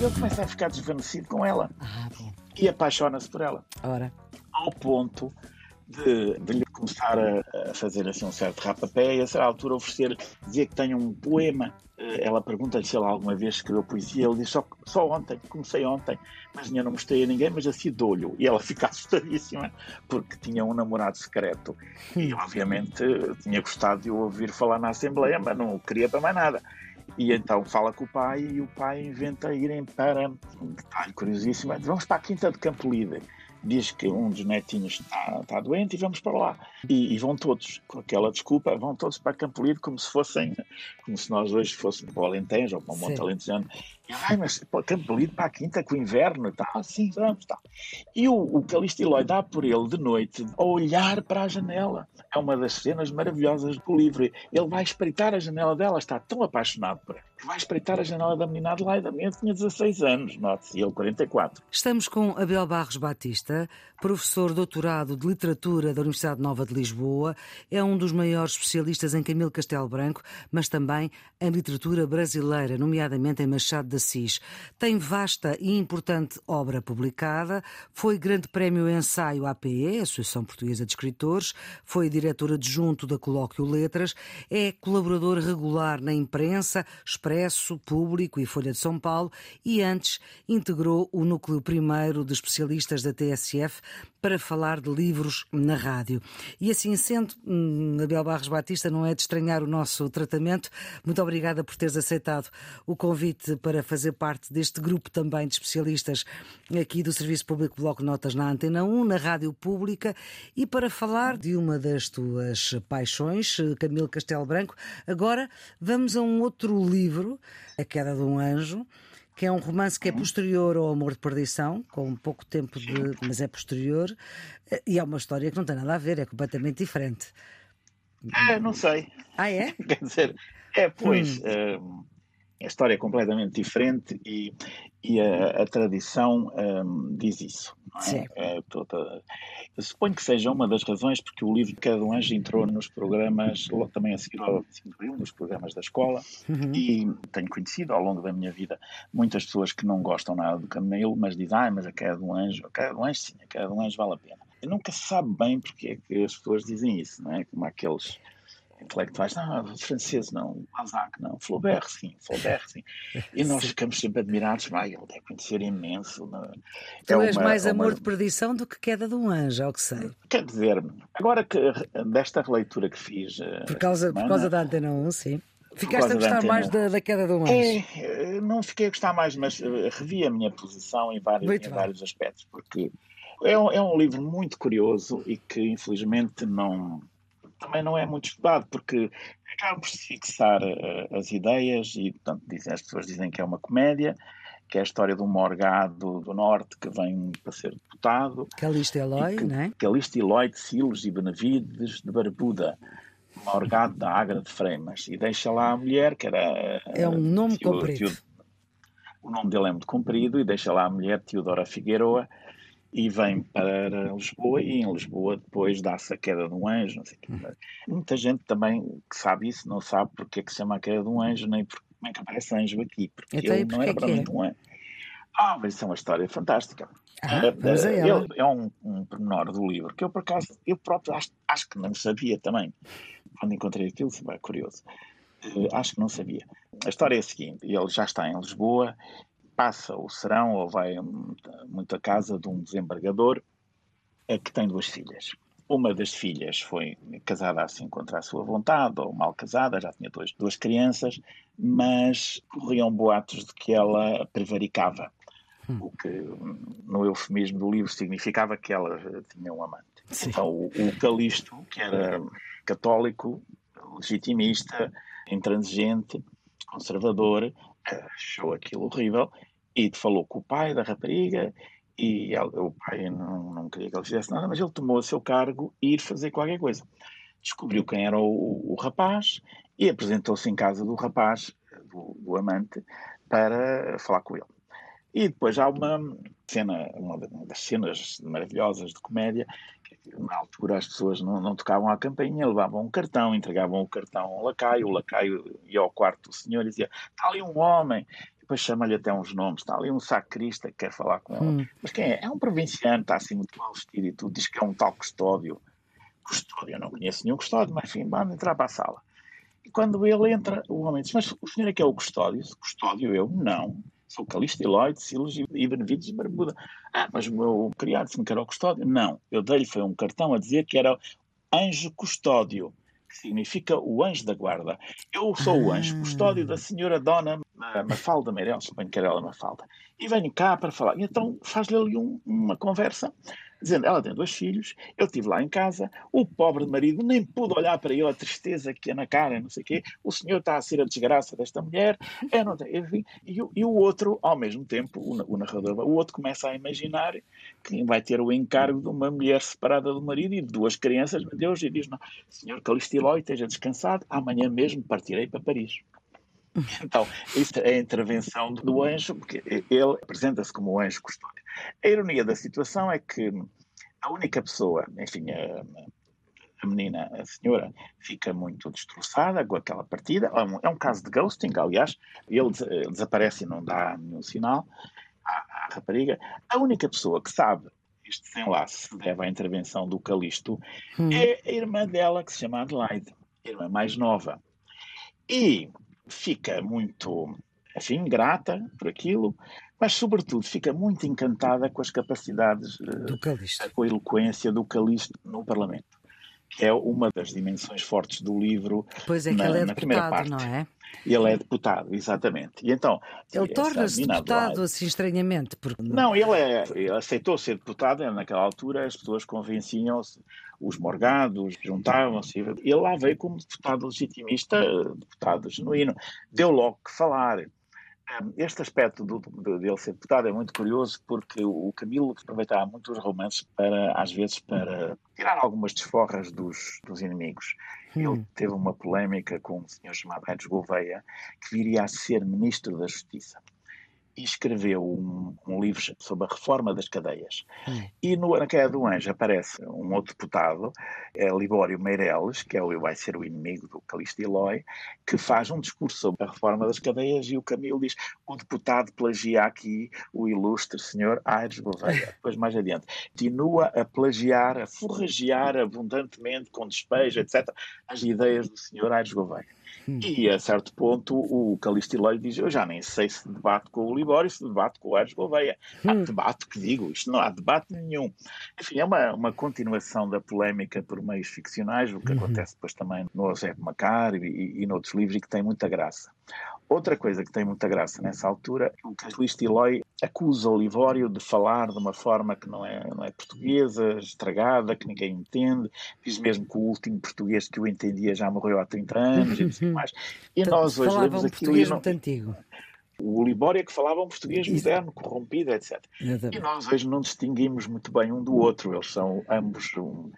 ele começa a ficar desvanecido com ela Ah, e apaixona-se por ela. Ora. Ao ponto de, de lhe começar a, a fazer assim um certo rapapé e a certa altura oferecer, dizer que tem um poema. Eh, Ela pergunta-lhe se ele alguma vez escreveu poesia. Ele diz só, só ontem, comecei ontem, mas não mostrei a ninguém, mas assim dou-lhe. E ela fica assustadíssima porque tinha um namorado secreto. E obviamente tinha gostado de o ouvir falar na Assembleia, mas não queria para mais nada. E então fala com o pai e o pai inventa irem para, um detalhe curiosíssimo, vamos para a Quinta de Campolide. Diz que um dos netinhos está, está doente e vamos para lá. E, e vão todos, com aquela desculpa, vão todos para Campolide como se fossem, como se nós hoje fôssemos para o Alentejo ou para o Monte. Alentejano. Ai, mas para Campolide, para a Quinta, com o inverno e tal. Sim, vamos, tal. E o, o Calixto Eloy dá por ele de noite a olhar para a janela. É uma das cenas maravilhosas do livro. Ele vai espreitar a janela dela, está tão apaixonado por ela, que vai espreitar a janela da menina Adelaide. A menina tinha 16 anos, note-se, ele 44. Estamos com Abel Barros Batista, professor doutorado de Literatura da Universidade Nova de Lisboa. É um dos maiores especialistas em Camilo Castelo Branco, mas também em literatura brasileira, nomeadamente em Machado de Assis. Tem vasta e importante obra publicada, foi Grande Prémio Ensaio APE, Associação Portuguesa de Escritores, foi diretor adjunto da Colóquio Letras, é colaborador regular na imprensa, Expresso, Público e Folha de São Paulo e antes integrou o núcleo primeiro de especialistas da TSF para falar de livros na rádio. E assim sendo, hum, Abel Barros Batista, não é de estranhar o nosso tratamento. Muito obrigada por teres aceitado o convite para fazer parte deste grupo também de especialistas aqui do Serviço Público Bloco Notas na Antena 1, na Rádio Pública, e para falar de uma das tuas paixões, Camilo Castelo Branco. Agora vamos a um outro livro, A Queda de um Anjo que é um romance que é posterior ao Amor de Perdição, com pouco tempo de. mas é posterior, e é uma história que não tem nada a ver, é completamente diferente. Ah, não sei. Ah, é? Quer dizer, é, pois, eh, a história é completamente diferente e, e a, a tradição eh, diz isso. é? É toda- Eu suponho que seja uma das razões porque o livro de Cada um Anjo entrou nos programas, logo também a seguir ao 5 de abril, nos programas da escola, Uhum. e tenho conhecido ao longo da minha vida muitas pessoas que não gostam nada do Camilo, mas dizem, ah, mas a queda do anjo, a queda do anjo sim, a queda do anjo vale a pena. E nunca sabe bem porque é que as pessoas dizem isso, não é? Como aqueles intelectuais, não, os franceses não, Balzac não, Flaubert sim, Flaubert sim. E nós Sim. ficamos sempre admirados, ah, ele deve conhecer imenso. não é? Tu É és uma- mais é uma- amor de perdição do que queda de um anjo, ao que sei. Quer dizer, agora que desta releitura que fiz eh, Por causa, por semana, causa da Antena 1, sim. Ficaste a gostar mais 1. da, da queda de um anjo. É, eh, não fiquei a gostar mais, mas eh, revi a minha posição em vários, Muito em bem. vários aspectos, porque é um, é um livro muito curioso e que infelizmente não também não é muito estudado, porque acaba por se fixar eh, as ideias e, portanto, dizem, as pessoas dizem que é uma comédia, que é a história de um morgado do norte que vem para ser deputado, Calixto Eloy, e que, não é? Calixto Eloy de Silos e Benavides de Barbuda, morgado da Agra de Freimas, e deixa lá a mulher, que era... É um nome Teo- comprido. Teo- o nome dele é muito comprido, e deixa lá a mulher Teodora Figueroa, e vem para Lisboa, e em Lisboa depois dá-se a queda de um anjo, não sei o quê. Hum. Muita gente também que sabe isso não sabe porque é que se chama a queda de um anjo, nem por, como é que aparece anjo aqui, porque Então, ele não porquê era que é? propriamente um anjo. Ah, mas isso é uma história fantástica. Ah, É, é, ele- é um, um pormenor do livro que eu, por acaso, eu próprio acho, acho que não sabia também. Quando encontrei aquilo, foi curioso. Eh, acho que não sabia. A história é a seguinte: ele já está em Lisboa, passa o serão ou vai hum, muito à casa de um desembargador que tem duas filhas. Uma das filhas foi casada assim contra a sua vontade, ou mal casada, já tinha dois, duas crianças, mas corriam boatos de que ela prevaricava o que no eufemismo do livro significava que ela eh, tinha um amante. Sim. Então o, o Calixto, que era católico, legitimista, intransigente, conservador, achou aquilo horrível e falou com o pai da rapariga e ela- o pai não, não queria que ele fizesse nada, mas ele tomou a seu cargo e ir fazer qualquer coisa. Descobriu quem era o, o rapaz e apresentou-se em casa do rapaz, do, do amante, para falar com ele. E depois há uma cena, uma das cenas maravilhosas de comédia, na altura as pessoas não, não, tocavam a campainha, levavam um cartão, entregavam o cartão ao lacaio, o lacaio ia ao quarto do senhor e dizia: está ali um homem. Depois chama-lhe até uns nomes, está ali um sacrista que quer falar com ele. Hum. Mas quem é? É um provinciano, está assim muito mal vestido e tudo, diz que é um tal custódio. Custódio, eu não conheço nenhum custódio, mas enfim, vamos entrar para a sala. E quando ele entra, o homem diz: Mas o senhor é que é o custódio? Custódio, eu? Não. Sou Calixto, Eloide, Silas e Benevides e Barbuda. Ah, mas o meu criado disse-me que era o custódio. Não, eu dei-lhe foi um cartão a dizer que era anjo custódio, que significa o anjo da guarda. Eu sou o anjo custódio da senhora Dona Mafalda Meirelles, suponho que era ela Mafalda. E venho cá para falar. E então faz-lhe ali um, uma conversa dizendo ela tem dois filhos, eu estive lá em casa, o pobre marido nem pude olhar para ele, a tristeza que é na cara, não sei o quê, o senhor está a ser a desgraça desta mulher, eu não tenho, enfim, e, e, o outro, ao mesmo tempo, o, o, narrador, o outro começa a imaginar que vai ter o encargo de uma mulher separada do marido e de duas crianças, meu Deus, e diz, não, senhor Calistilói, esteja descansado, amanhã mesmo partirei para Paris. Então, isso é a intervenção do anjo, porque ele apresenta-se como o anjo custódio. A ironia da situação é que a única pessoa, enfim, a, a menina, a senhora, fica muito destroçada com aquela partida. É um, é um caso de ghosting, aliás, ele desaparece e não dá nenhum sinal à, à rapariga. A única pessoa que sabe este desenlace se deve à intervenção do Calisto hum. é a irmã dela, que se chama Adelaide, a irmã mais nova. E fica muito, enfim, grata por aquilo, mas sobretudo fica muito encantada com as capacidades, do Calixto. com a eloquência do Calixto no Parlamento, é uma das dimensões fortes do livro. Pois é, que na, ele é deputado, não é? Ele é deputado, exatamente. E então, ele torna-se deputado assim estranhamente. Porque... Não, ele, é, ele aceitou ser deputado, naquela altura as pessoas convenciam-se, os morgados juntavam-se. Ele lá veio como deputado legitimista, deputado genuíno. Deu logo que falar. Este aspecto do, de, de ele ser deputado é muito curioso porque o Camilo aproveitava muito os romances para, às vezes, para tirar algumas desforras dos, dos inimigos. Hum. Ele teve uma polémica com um senhor chamado Edson Gouveia, que viria a ser ministro da Justiça e escreveu um, um, livro sobre a reforma das cadeias. Hum. E no, na Queda do Anjo aparece um outro deputado, é Libório Meireles, que é o, vai ser o inimigo do Calixto Eloy, que faz um discurso sobre a reforma das cadeias e o Camilo diz o deputado plagia aqui o ilustre senhor Aires Gouveia. Depois mais adiante, continua a plagiar, a forragear abundantemente, com despejo, etc., as ideias do senhor Aires Gouveia. Hum. E a certo ponto o Calistileiro diz: Eu já nem sei se debate com o Libório, se debate com o Aires Gouveia. Hum. Há debate que digo, isto não há debate nenhum. Enfim, é uma, uma continuação da polémica por meios ficcionais, o que uhum. acontece depois também no José Macar e, e, e noutros livros, e que tem muita graça. Outra coisa que tem muita graça nessa altura, o Calixto Eloy acusa o Livório de falar de uma forma que não é, não é portuguesa, estragada, que ninguém entende. Diz mesmo que o último português que o entendia já morreu há 30 anos e assim mais. E nós hoje lemos aquilo português não... muito antigo. O é que falava um português moderno, corrompido, etc. Exatamente. E nós hoje não distinguimos muito bem um do outro. Eles são ambos um,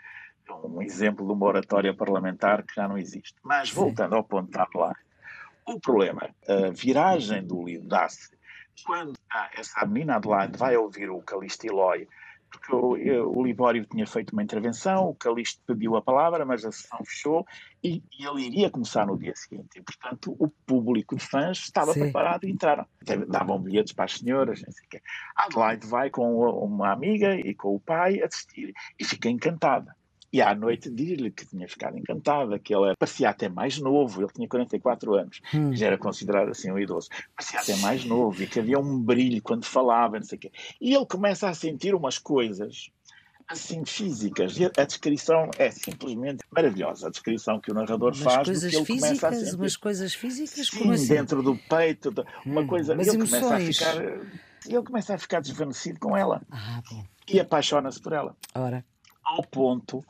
um exemplo de uma oratória parlamentar que já não existe. Mas voltando ao ponto da lá, o problema, a viragem do livro dá-se quando essa menina Adelaide vai ouvir o Calixto Eloy, porque o, o Libório tinha feito uma intervenção, o Calixto pediu a palavra, mas a sessão fechou e, e ele iria começar no dia seguinte. E, portanto, o público de fãs estava Sim. preparado e entraram. Davam bilhetes para as senhoras, não sei o quê. Adelaide vai com uma amiga e com o pai assistir e fica encantada. E à noite diz-lhe que tinha ficado encantada, que ele parecia até mais novo, ele tinha 44 anos, hum. já era considerado assim um idoso, parecia até mais novo e que havia um brilho quando falava, não sei o quê. E ele começa a sentir umas coisas assim físicas. E a descrição é simplesmente maravilhosa. A descrição que o narrador umas faz coisas do que ele físicas, começa a sentir. Umas coisas físicas? Sim, Como assim? dentro do peito, uma hum, coisa. Ele emoções. começa a ficar. Ele começa a ficar desvanecido com ela. Ah, e apaixona-se por ela. Ora. Ao ponto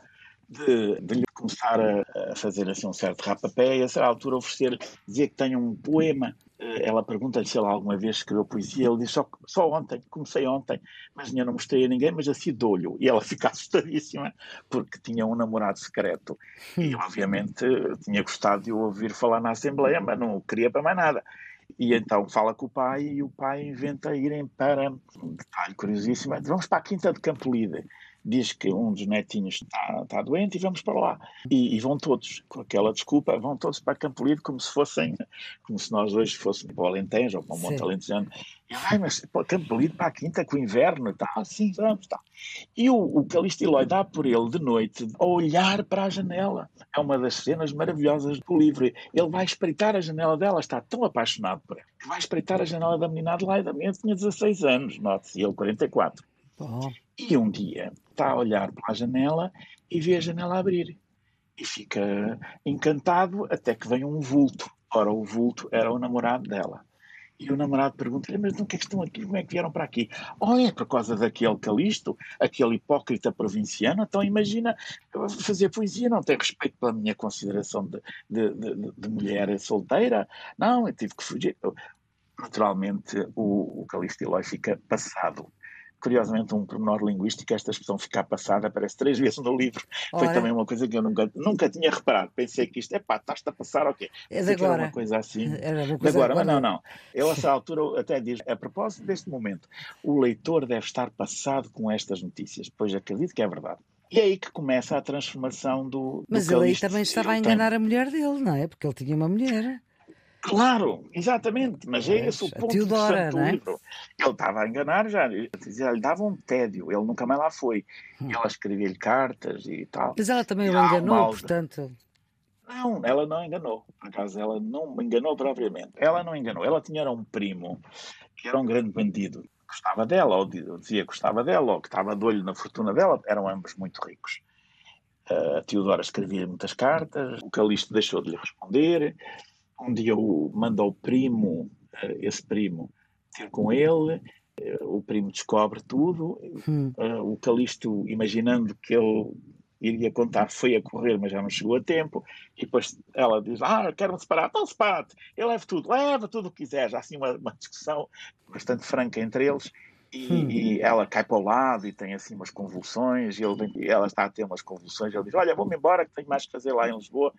de, de lhe começar a, a, fazer assim um certo rapapé e a certa altura oferecer, dizer que tem um poema. Eh, ela pergunta-lhe se ele alguma vez escreveu poesia. Ele diz só, só ontem, comecei ontem, mas não mostrei a ninguém, mas assim dou-lhe. E ela fica assustadíssima porque tinha um namorado secreto. E obviamente tinha gostado de o ouvir falar na Assembleia, mas não queria para mais nada. E então fala com o pai e o pai inventa irem para, um detalhe curiosíssimo, vamos para a Quinta de Campolide diz que um dos netinhos está, está doente e vamos para lá. E, e, vão todos, com aquela desculpa, vão todos para Campolide como se fossem, como se nós hoje fôssemos para o Alentejo ou para o Monte Alentejano. E, ai, mas Campolide para a quinta com o inverno e tal. Assim, vamos, tal. E o, o Calixto Eloy dá por ele de noite a olhar para a janela. É uma das cenas maravilhosas do livro. Ele vai espreitar a janela dela, está tão apaixonado por ela, que vai espreitar a janela da menina Adelaide. A menina tinha 16 anos, note-se, e ele 44. Oh. E um dia está a olhar para a janela e vê a janela abrir. E fica encantado até que vem um vulto. Ora, o vulto era o namorado dela. E o namorado pergunta-lhe, mas não que é que estão aqui? Como é que vieram para aqui? Oh, é por causa daquele Calisto, aquele hipócrita provinciano. Então imagina, fazer poesia não tem respeito pela minha consideração de, de, de, de mulher solteira. Não, eu tive que fugir. Naturalmente, o, o Calisto Eloy fica passado curiosamente, um pormenor linguístico, esta expressão ficar passada aparece três vezes no livro. Ora. Foi também uma coisa que eu nunca, nunca tinha reparado. Pensei que isto, é pá, estás-te a passar ou quê? É de agora. Era uma coisa assim. Era uma coisa de agora, mas não, não. Ele, a essa altura, até diz, a propósito deste momento, o leitor deve estar passado com estas notícias, pois acredito que é verdade. E é aí que começa a transformação do. Mas do ele aí também estava a enganar a mulher dele, não é? Porque ele tinha uma mulher. Claro, exatamente, mas é esse o ponto Teodora, do é? livro. Ele estava a enganar já, já lhe dava um tédio, ele nunca mais lá foi. Hum. Ela escrevia-lhe cartas e tal. Mas ela também o enganou, portanto. Não, ela não enganou. Por acaso, ela não me enganou propriamente. Ela não enganou. Ela tinha um primo que era um grande bandido. Gostava dela, ou dizia que gostava dela, ou que estava de olho na fortuna dela. Eram ambos muito ricos. A Teodora escrevia muitas cartas, o Calixto deixou de lhe responder um dia o, manda o primo, eh, esse primo, ter com ele, eh, o primo descobre tudo, hum. Eh, o Calixto, imaginando que ele iria contar, foi a correr, mas já não chegou a tempo, e depois ela diz, ah, quero-me separar, então separa-te, eu levo tudo, leva tudo o que quiser, já assim uma, uma discussão bastante franca entre eles, e, hum. e, ela cai para o lado e tem assim umas convulsões, e ele, ela está a ter umas convulsões, ele diz, olha, vou-me embora que tenho mais que fazer lá em Lisboa,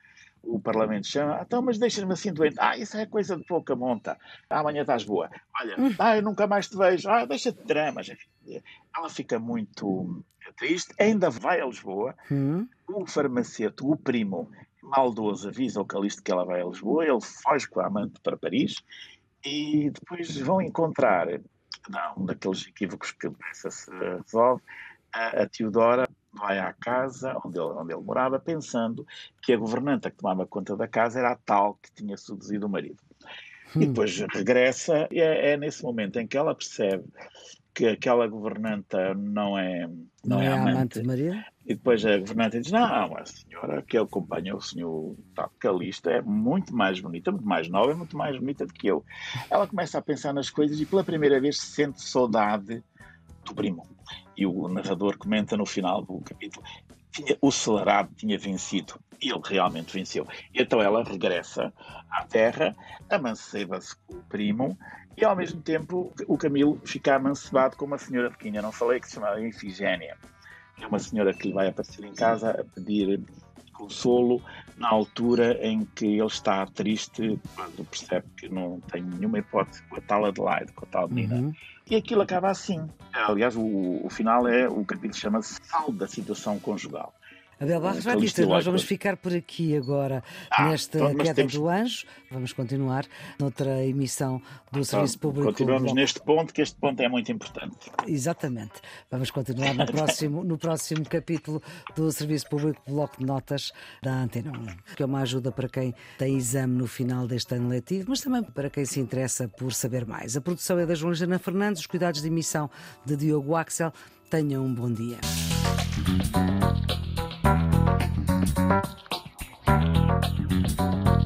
o Parlamento chama, então, mas deixa-me assim doente. Ah, isso é coisa de pouca monta. Ah, amanhã estás boa. Olha, hum. ah, eu nunca mais te vejo. Ah, deixa-te de dramas. Ela fica muito triste, ainda vai a Lisboa. Hum. O farmacêutico, o primo, maldoso, avisa ao Calixto que ela vai a Lisboa. Ele foge com a amante para Paris e depois vão encontrar, não, um daqueles equívocos que depressa se resolve, a, a Teodora vai à casa onde ele, onde ele morava, pensando que a governanta que tomava conta da casa era a tal que tinha seduzido o marido. Hum. E depois regressa, e é, é, nesse momento em que ela percebe que aquela governanta não é, não, não é, é amante, de Maria? E depois a governanta diz: Não, a senhora que acompanha o senhor Calista é muito mais bonita, muito mais nova, é muito mais bonita do que eu. Ela começa a pensar nas coisas e pela primeira vez sente saudade do primo. E o narrador comenta no final do capítulo: tinha, o celerado tinha vencido. E ele realmente venceu. Então ela regressa à terra, amanceba-se com o primo e ao mesmo tempo o Camilo fica amancebado com uma senhora ainda não falei, que se chama Infigénia. É uma senhora que lhe vai aparecer em casa a pedir consolo na altura em que ele está triste, quando percebe que não tem nenhuma hipótese com a tal Adelaide, com a tal menina. Uhum. E aquilo acaba assim. Aliás, o, o final é, o capítulo chama-se Sal da Situação Conjugal. Abel Barros Batista, nós vamos ficar por aqui agora ah, nesta então, Queda temos... do Anjo. Vamos continuar noutra emissão do então, Serviço Público. Continuamos neste ponto, que este ponto é muito importante. Exatamente. Vamos continuar no próximo, no próximo capítulo do Serviço Público Bloco de Notas da Antena 1, que é uma ajuda para quem tem exame no final deste ano letivo, mas também para quem se interessa por saber mais. A produção é da Joana Fernandes, os cuidados de emissão de Diogo Axel. Tenham um bom dia. Thank you.